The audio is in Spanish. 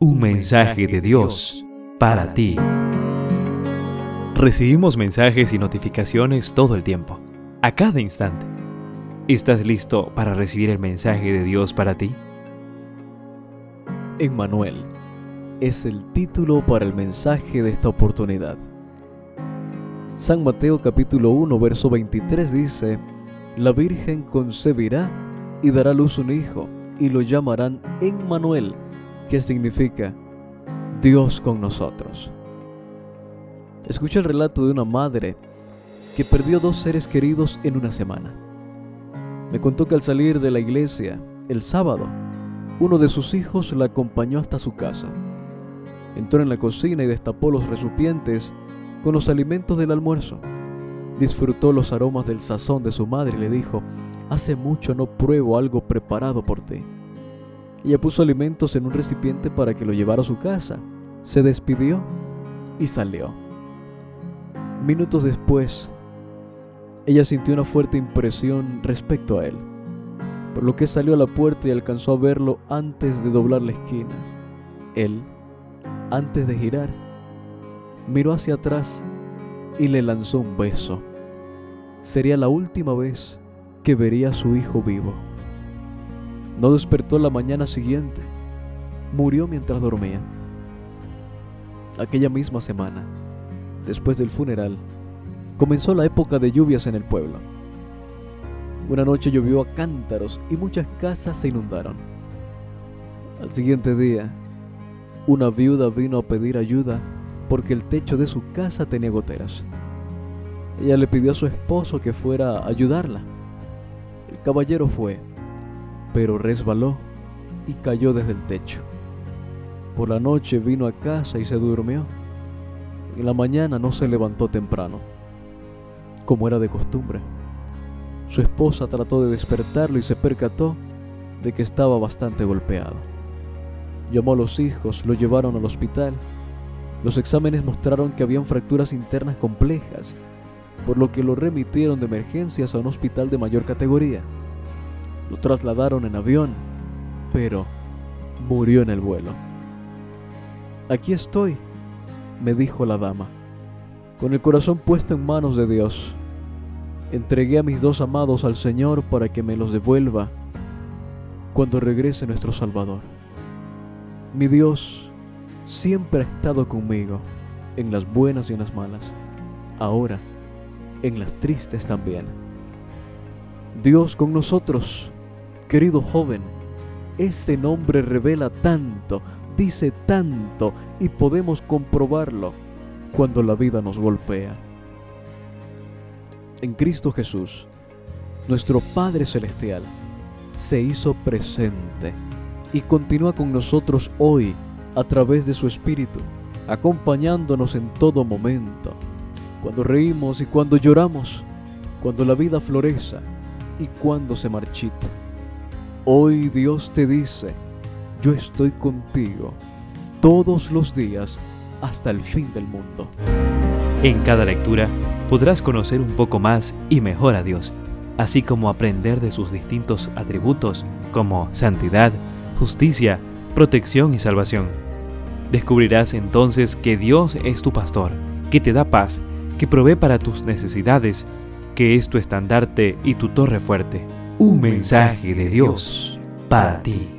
Un mensaje de Dios para ti. Recibimos mensajes y notificaciones todo el tiempo, a cada instante. ¿Estás listo para recibir el mensaje de Dios para ti? Emmanuel es el título para el mensaje de esta oportunidad. San Mateo capítulo 1 verso 23 dice, La Virgen concebirá y dará luz un hijo y lo llamarán Emmanuel ¿Qué significa Dios con nosotros. Escucha el relato de una madre que perdió dos seres queridos en una semana. Me contó que al salir de la iglesia el sábado, uno de sus hijos la acompañó hasta su casa. Entró en la cocina y destapó los recipientes con los alimentos del almuerzo. Disfrutó los aromas del sazón de su madre y le dijo, hace mucho no pruebo algo preparado por ti. Ella puso alimentos en un recipiente para que lo llevara a su casa. Se despidió y salió. Minutos después, ella sintió una fuerte impresión respecto a él, por lo que salió a la puerta y alcanzó a verlo antes de doblar la esquina. Él, antes de girar, miró hacia atrás y le lanzó un beso. Sería la última vez que vería a su hijo vivo. No despertó la mañana siguiente. Murió mientras dormía. Aquella misma semana, después del funeral, comenzó la época de lluvias en el pueblo. Una noche llovió a cántaros y muchas casas se inundaron. Al siguiente día, una viuda vino a pedir ayuda porque el techo de su casa tenía goteras. Ella le pidió a su esposo que fuera a ayudarla. El caballero fue pero resbaló y cayó desde el techo. Por la noche vino a casa y se durmió. En la mañana no se levantó temprano, como era de costumbre. Su esposa trató de despertarlo y se percató de que estaba bastante golpeado. Llamó a los hijos, lo llevaron al hospital. Los exámenes mostraron que habían fracturas internas complejas, por lo que lo remitieron de emergencias a un hospital de mayor categoría. Lo trasladaron en avión, pero murió en el vuelo. Aquí estoy, me dijo la dama, con el corazón puesto en manos de Dios. Entregué a mis dos amados al Señor para que me los devuelva cuando regrese nuestro Salvador. Mi Dios siempre ha estado conmigo en las buenas y en las malas, ahora en las tristes también. Dios con nosotros Querido joven, ese nombre revela tanto, dice tanto y podemos comprobarlo cuando la vida nos golpea. En Cristo Jesús, nuestro Padre Celestial se hizo presente y continúa con nosotros hoy a través de su Espíritu, acompañándonos en todo momento, cuando reímos y cuando lloramos, cuando la vida floreza y cuando se marchita. Hoy Dios te dice, yo estoy contigo todos los días hasta el fin del mundo. En cada lectura podrás conocer un poco más y mejor a Dios, así como aprender de sus distintos atributos como santidad, justicia, protección y salvación. Descubrirás entonces que Dios es tu pastor, que te da paz, que provee para tus necesidades, que es tu estandarte y tu torre fuerte un mensaje de Dios para ti.